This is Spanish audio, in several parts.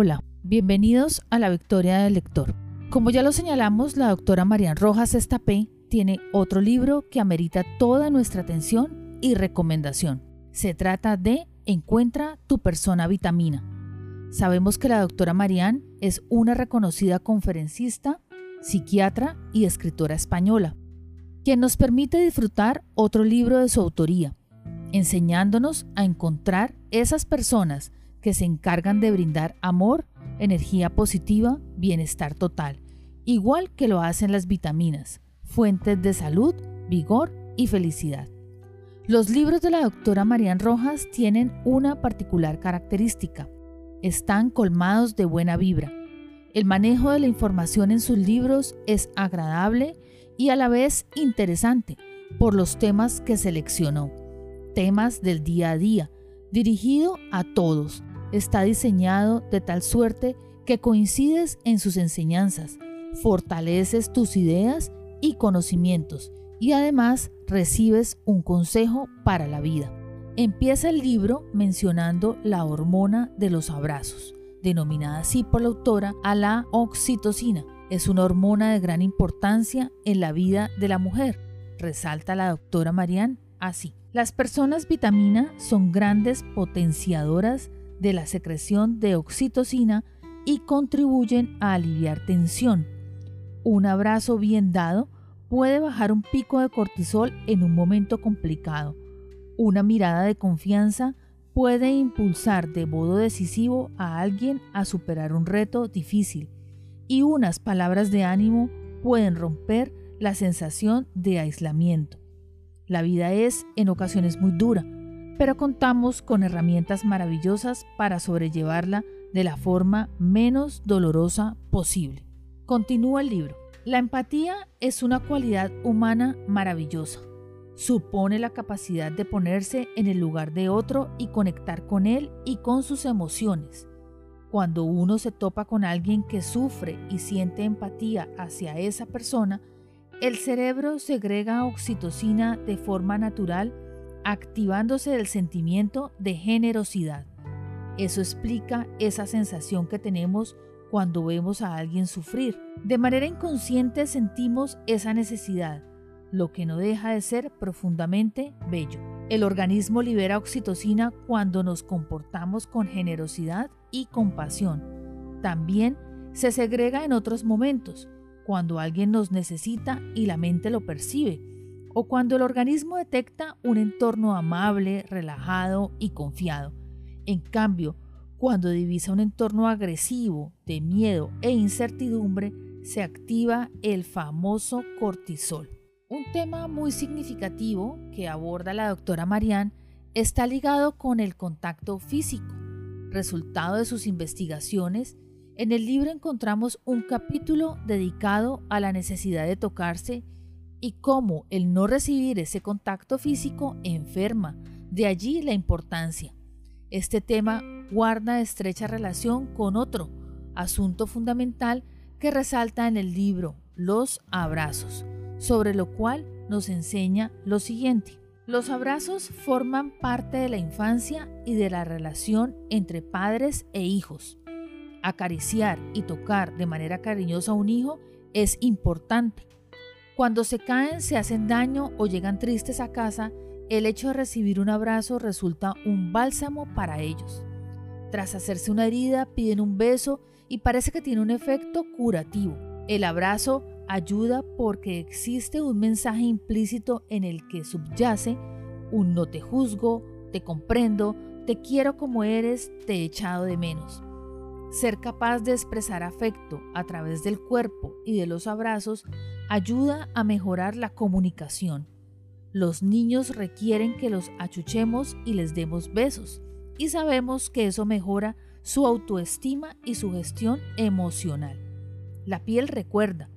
Hola, bienvenidos a la Victoria del Lector. Como ya lo señalamos, la doctora Marian Rojas Estapé tiene otro libro que amerita toda nuestra atención y recomendación. Se trata de Encuentra tu persona vitamina. Sabemos que la doctora Marian es una reconocida conferencista, psiquiatra y escritora española, quien nos permite disfrutar otro libro de su autoría, enseñándonos a encontrar esas personas que se encargan de brindar amor, energía positiva, bienestar total, igual que lo hacen las vitaminas, fuentes de salud, vigor y felicidad. Los libros de la doctora Marian Rojas tienen una particular característica. Están colmados de buena vibra. El manejo de la información en sus libros es agradable y a la vez interesante por los temas que seleccionó. Temas del día a día, dirigido a todos, está diseñado de tal suerte que coincides en sus enseñanzas, fortaleces tus ideas y conocimientos y además recibes un consejo para la vida. Empieza el libro mencionando la hormona de los abrazos, denominada así por la autora a la oxitocina. Es una hormona de gran importancia en la vida de la mujer, resalta la doctora Marianne así. Las personas vitamina son grandes potenciadoras de la secreción de oxitocina y contribuyen a aliviar tensión. Un abrazo bien dado puede bajar un pico de cortisol en un momento complicado. Una mirada de confianza puede impulsar de modo decisivo a alguien a superar un reto difícil y unas palabras de ánimo pueden romper la sensación de aislamiento. La vida es en ocasiones muy dura, pero contamos con herramientas maravillosas para sobrellevarla de la forma menos dolorosa posible. Continúa el libro. La empatía es una cualidad humana maravillosa. Supone la capacidad de ponerse en el lugar de otro y conectar con él y con sus emociones. Cuando uno se topa con alguien que sufre y siente empatía hacia esa persona, el cerebro segrega oxitocina de forma natural activándose el sentimiento de generosidad. Eso explica esa sensación que tenemos cuando vemos a alguien sufrir. De manera inconsciente sentimos esa necesidad, lo que no deja de ser profundamente bello. El organismo libera oxitocina cuando nos comportamos con generosidad y compasión. También se segrega en otros momentos, cuando alguien nos necesita y la mente lo percibe, o cuando el organismo detecta un entorno amable, relajado y confiado. En cambio, cuando divisa un entorno agresivo, de miedo e incertidumbre, se activa el famoso cortisol. Un tema muy significativo que aborda la doctora Marianne está ligado con el contacto físico. Resultado de sus investigaciones, en el libro encontramos un capítulo dedicado a la necesidad de tocarse y cómo el no recibir ese contacto físico enferma. De allí la importancia. Este tema guarda estrecha relación con otro asunto fundamental que resalta en el libro, los abrazos, sobre lo cual nos enseña lo siguiente. Los abrazos forman parte de la infancia y de la relación entre padres e hijos. Acariciar y tocar de manera cariñosa a un hijo es importante cuando se caen, se hacen daño o llegan tristes a casa, el hecho de recibir un abrazo resulta un bálsamo para ellos. Tras hacerse una herida, piden un beso y parece que tiene un efecto curativo. El abrazo ayuda porque existe un mensaje implícito en el que subyace un no te juzgo, te comprendo, te quiero como eres, te he echado de menos. Ser capaz de expresar afecto a través del cuerpo y de los abrazos ayuda a mejorar la comunicación. Los niños requieren que los achuchemos y les demos besos, y sabemos que eso mejora su autoestima y su gestión emocional. La piel recuerda,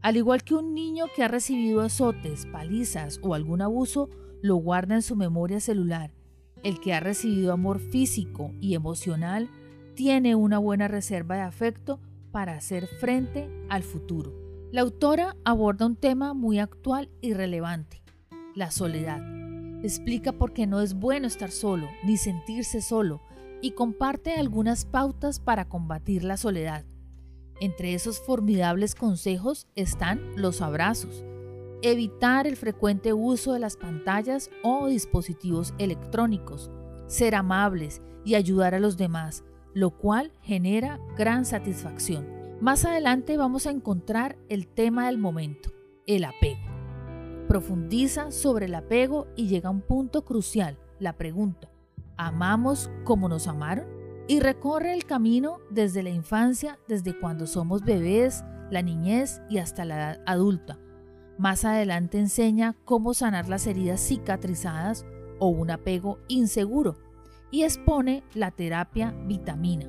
al igual que un niño que ha recibido azotes, palizas o algún abuso, lo guarda en su memoria celular. El que ha recibido amor físico y emocional tiene una buena reserva de afecto para hacer frente al futuro. La autora aborda un tema muy actual y relevante, la soledad. Explica por qué no es bueno estar solo ni sentirse solo y comparte algunas pautas para combatir la soledad. Entre esos formidables consejos están los abrazos, evitar el frecuente uso de las pantallas o dispositivos electrónicos, ser amables y ayudar a los demás, lo cual genera gran satisfacción. Más adelante vamos a encontrar el tema del momento, el apego. Profundiza sobre el apego y llega a un punto crucial, la pregunta, ¿amamos como nos amaron? Y recorre el camino desde la infancia, desde cuando somos bebés, la niñez y hasta la edad adulta. Más adelante enseña cómo sanar las heridas cicatrizadas o un apego inseguro y expone la terapia vitamina.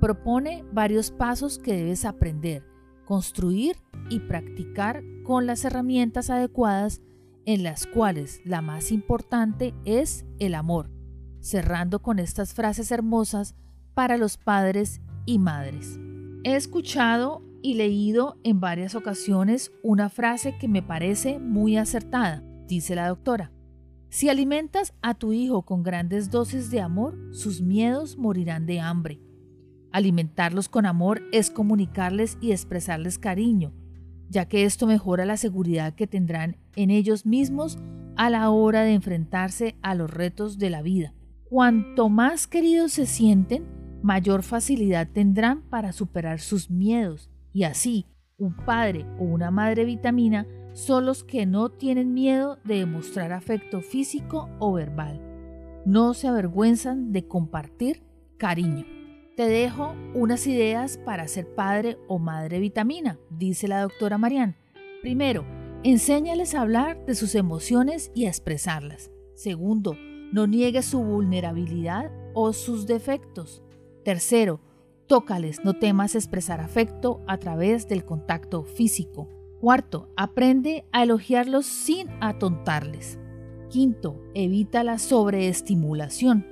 Propone varios pasos que debes aprender, construir y practicar con las herramientas adecuadas en las cuales la más importante es el amor, cerrando con estas frases hermosas para los padres y madres. He escuchado y leído en varias ocasiones una frase que me parece muy acertada, dice la doctora. Si alimentas a tu hijo con grandes dosis de amor, sus miedos morirán de hambre. Alimentarlos con amor es comunicarles y expresarles cariño, ya que esto mejora la seguridad que tendrán en ellos mismos a la hora de enfrentarse a los retos de la vida. Cuanto más queridos se sienten, mayor facilidad tendrán para superar sus miedos y así un padre o una madre vitamina son los que no tienen miedo de demostrar afecto físico o verbal. No se avergüenzan de compartir cariño. Te dejo unas ideas para ser padre o madre vitamina, dice la doctora Marian. Primero, enséñales a hablar de sus emociones y a expresarlas. Segundo, no niegues su vulnerabilidad o sus defectos. Tercero, tócales, no temas expresar afecto a través del contacto físico. Cuarto, aprende a elogiarlos sin atontarles. Quinto, evita la sobreestimulación.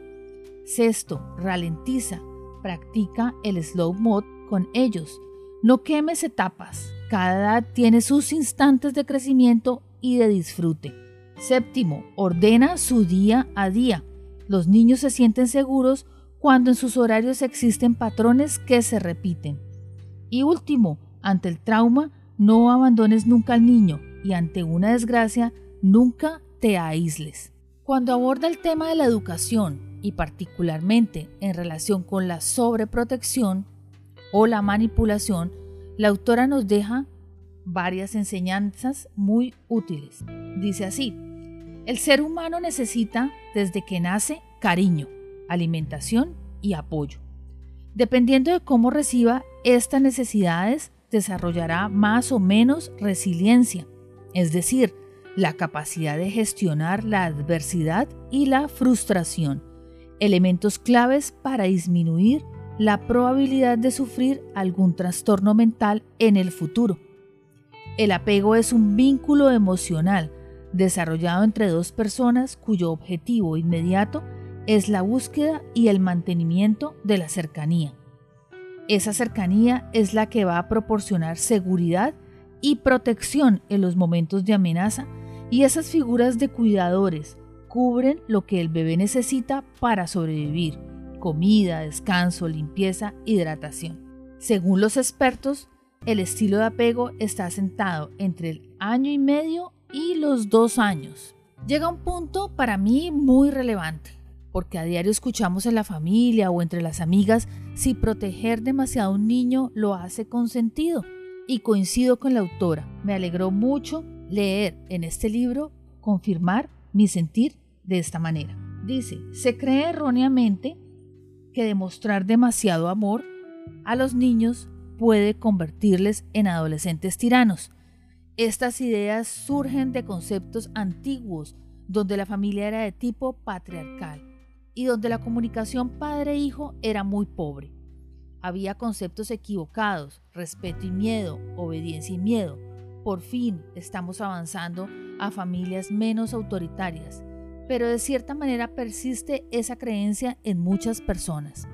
Sexto, ralentiza. Practica el slow mode con ellos. No quemes etapas. Cada edad tiene sus instantes de crecimiento y de disfrute. Séptimo, ordena su día a día. Los niños se sienten seguros cuando en sus horarios existen patrones que se repiten. Y último, ante el trauma, no abandones nunca al niño y ante una desgracia nunca te aísles. Cuando aborda el tema de la educación y particularmente en relación con la sobreprotección o la manipulación, la autora nos deja varias enseñanzas muy útiles. Dice así, el ser humano necesita desde que nace cariño, alimentación y apoyo. Dependiendo de cómo reciba estas necesidades, desarrollará más o menos resiliencia, es decir, la capacidad de gestionar la adversidad y la frustración, elementos claves para disminuir la probabilidad de sufrir algún trastorno mental en el futuro. El apego es un vínculo emocional desarrollado entre dos personas cuyo objetivo inmediato es la búsqueda y el mantenimiento de la cercanía. Esa cercanía es la que va a proporcionar seguridad y protección en los momentos de amenaza y esas figuras de cuidadores cubren lo que el bebé necesita para sobrevivir, comida, descanso, limpieza, hidratación. Según los expertos, el estilo de apego está sentado entre el año y medio y los dos años. Llega un punto para mí muy relevante porque a diario escuchamos en la familia o entre las amigas si proteger demasiado a un niño lo hace consentido. Y coincido con la autora, me alegró mucho leer en este libro confirmar mi sentir de esta manera. Dice, se cree erróneamente que demostrar demasiado amor a los niños puede convertirles en adolescentes tiranos. Estas ideas surgen de conceptos antiguos donde la familia era de tipo patriarcal y donde la comunicación padre-hijo era muy pobre. Había conceptos equivocados, respeto y miedo, obediencia y miedo. Por fin estamos avanzando a familias menos autoritarias, pero de cierta manera persiste esa creencia en muchas personas.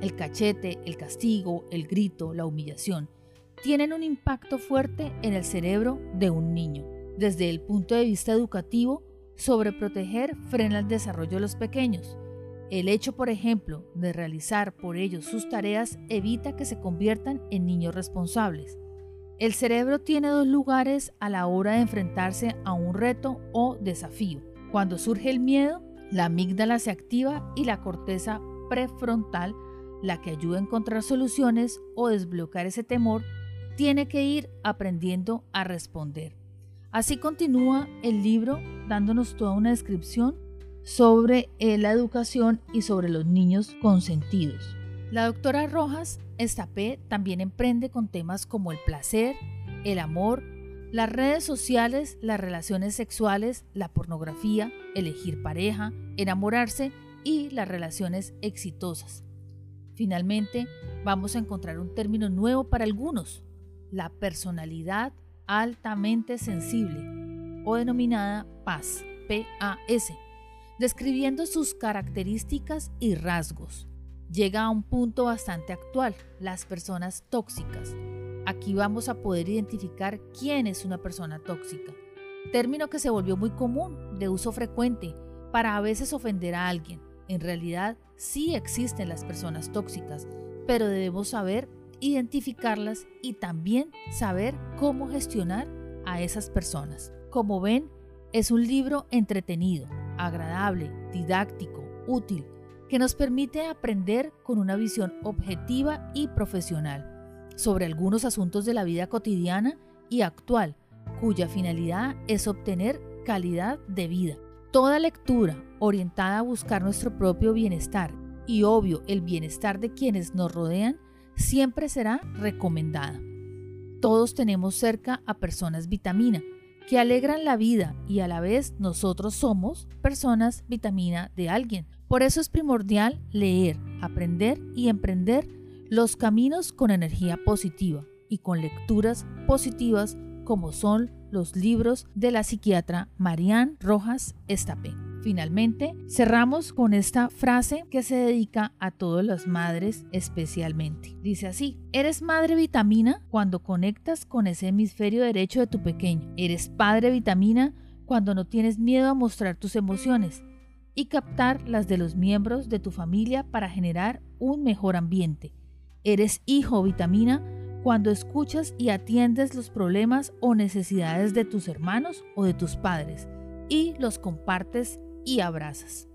El cachete, el castigo, el grito, la humillación tienen un impacto fuerte en el cerebro de un niño. Desde el punto de vista educativo, sobreproteger frena el desarrollo de los pequeños. El hecho, por ejemplo, de realizar por ellos sus tareas evita que se conviertan en niños responsables. El cerebro tiene dos lugares a la hora de enfrentarse a un reto o desafío. Cuando surge el miedo, la amígdala se activa y la corteza prefrontal, la que ayuda a encontrar soluciones o desbloquear ese temor, tiene que ir aprendiendo a responder. Así continúa el libro dándonos toda una descripción sobre eh, la educación y sobre los niños consentidos. La doctora Rojas Estapé también emprende con temas como el placer, el amor, las redes sociales, las relaciones sexuales, la pornografía, elegir pareja, enamorarse y las relaciones exitosas. Finalmente, vamos a encontrar un término nuevo para algunos, la personalidad altamente sensible o denominada PAS, PAS, describiendo sus características y rasgos. Llega a un punto bastante actual, las personas tóxicas. Aquí vamos a poder identificar quién es una persona tóxica, término que se volvió muy común, de uso frecuente, para a veces ofender a alguien. En realidad sí existen las personas tóxicas, pero debemos saber identificarlas y también saber cómo gestionar a esas personas. Como ven, es un libro entretenido, agradable, didáctico, útil, que nos permite aprender con una visión objetiva y profesional sobre algunos asuntos de la vida cotidiana y actual, cuya finalidad es obtener calidad de vida. Toda lectura orientada a buscar nuestro propio bienestar y obvio el bienestar de quienes nos rodean siempre será recomendada. Todos tenemos cerca a personas vitamina que alegran la vida y a la vez nosotros somos personas vitamina de alguien. Por eso es primordial leer, aprender y emprender los caminos con energía positiva y con lecturas positivas como son los libros de la psiquiatra Marianne Rojas Estapé. Finalmente, cerramos con esta frase que se dedica a todas las madres especialmente. Dice así, eres madre vitamina cuando conectas con ese hemisferio derecho de tu pequeño. Eres padre vitamina cuando no tienes miedo a mostrar tus emociones y captar las de los miembros de tu familia para generar un mejor ambiente. Eres hijo vitamina cuando escuchas y atiendes los problemas o necesidades de tus hermanos o de tus padres y los compartes y abrazas.